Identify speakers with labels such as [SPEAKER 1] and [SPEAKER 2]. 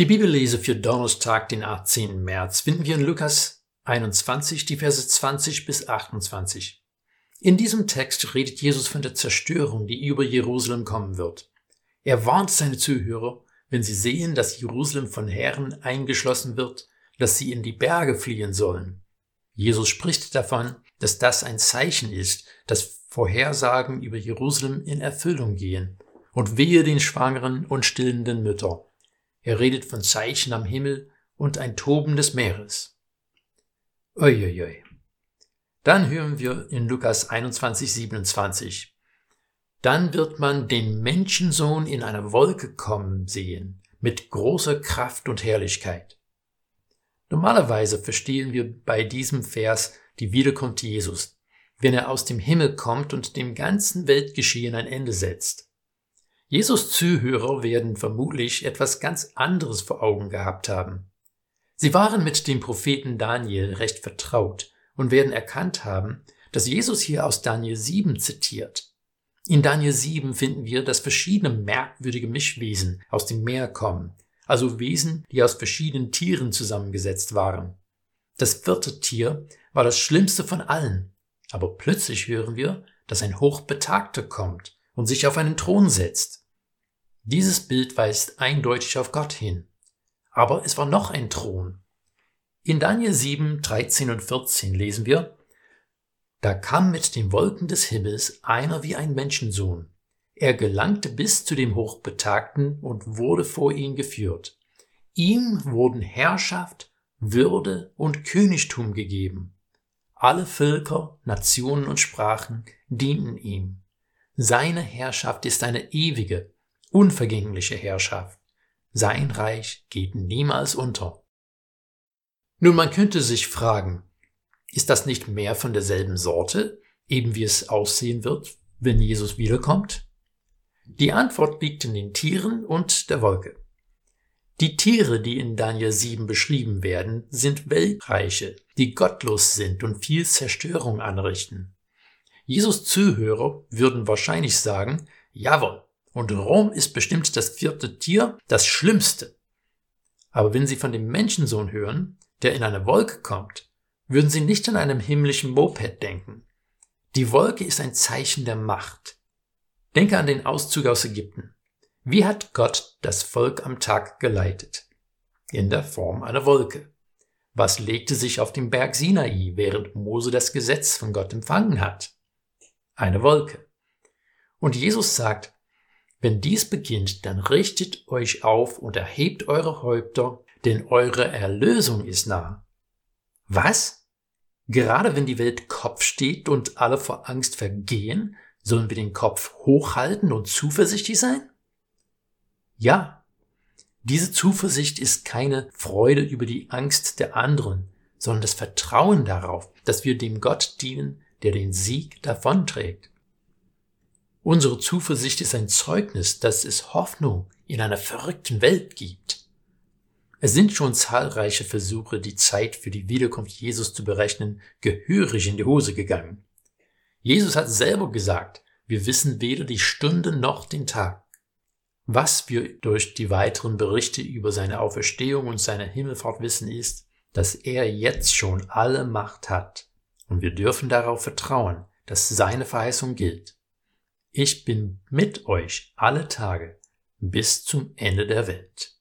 [SPEAKER 1] Die Bibellese für Donnerstag, den 18. März, finden wir in Lukas 21, die Verse 20 bis 28. In diesem Text redet Jesus von der Zerstörung, die über Jerusalem kommen wird. Er warnt seine Zuhörer, wenn sie sehen, dass Jerusalem von Herren eingeschlossen wird, dass sie in die Berge fliehen sollen. Jesus spricht davon, dass das ein Zeichen ist, dass Vorhersagen über Jerusalem in Erfüllung gehen. Und wehe den Schwangeren und stillenden Mütter. Er redet von Zeichen am Himmel und ein Toben des Meeres. Uiuiui. Dann hören wir in Lukas 21, 27. Dann wird man den Menschensohn in einer Wolke kommen sehen, mit großer Kraft und Herrlichkeit. Normalerweise verstehen wir bei diesem Vers die Wiederkunft Jesus, wenn er aus dem Himmel kommt und dem ganzen Weltgeschehen ein Ende setzt. Jesus Zuhörer werden vermutlich etwas ganz anderes vor Augen gehabt haben. Sie waren mit dem Propheten Daniel recht vertraut und werden erkannt haben, dass Jesus hier aus Daniel 7 zitiert. In Daniel 7 finden wir, dass verschiedene merkwürdige Mischwesen aus dem Meer kommen, also Wesen, die aus verschiedenen Tieren zusammengesetzt waren. Das vierte Tier war das schlimmste von allen, aber plötzlich hören wir, dass ein Hochbetagter kommt und sich auf einen Thron setzt. Dieses Bild weist eindeutig auf Gott hin. Aber es war noch ein Thron. In Daniel 7, 13 und 14 lesen wir, Da kam mit den Wolken des Himmels einer wie ein Menschensohn. Er gelangte bis zu dem Hochbetagten und wurde vor ihn geführt. Ihm wurden Herrschaft, Würde und Königtum gegeben. Alle Völker, Nationen und Sprachen dienten ihm. Seine Herrschaft ist eine ewige, unvergängliche Herrschaft. Sein Reich geht niemals unter. Nun, man könnte sich fragen, ist das nicht mehr von derselben Sorte, eben wie es aussehen wird, wenn Jesus wiederkommt? Die Antwort liegt in den Tieren und der Wolke. Die Tiere, die in Daniel 7 beschrieben werden, sind Weltreiche, die gottlos sind und viel Zerstörung anrichten. Jesus Zuhörer würden wahrscheinlich sagen, jawohl, und Rom ist bestimmt das vierte Tier, das Schlimmste. Aber wenn sie von dem Menschensohn hören, der in eine Wolke kommt, würden sie nicht an einem himmlischen Moped denken. Die Wolke ist ein Zeichen der Macht. Denke an den Auszug aus Ägypten. Wie hat Gott das Volk am Tag geleitet? In der Form einer Wolke. Was legte sich auf dem Berg Sinai, während Mose das Gesetz von Gott empfangen hat? Eine Wolke. Und Jesus sagt, wenn dies beginnt, dann richtet euch auf und erhebt eure Häupter, denn eure Erlösung ist nah. Was? Gerade wenn die Welt Kopf steht und alle vor Angst vergehen, sollen wir den Kopf hochhalten und zuversichtlich sein? Ja, diese Zuversicht ist keine Freude über die Angst der anderen, sondern das Vertrauen darauf, dass wir dem Gott dienen, der den Sieg davonträgt. Unsere Zuversicht ist ein Zeugnis, dass es Hoffnung in einer verrückten Welt gibt. Es sind schon zahlreiche Versuche, die Zeit für die Wiederkunft Jesus zu berechnen, gehörig in die Hose gegangen. Jesus hat selber gesagt, wir wissen weder die Stunde noch den Tag. Was wir durch die weiteren Berichte über seine Auferstehung und seine Himmelfahrt wissen, ist, dass er jetzt schon alle Macht hat. Und wir dürfen darauf vertrauen, dass seine Verheißung gilt. Ich bin mit euch alle Tage bis zum Ende der Welt.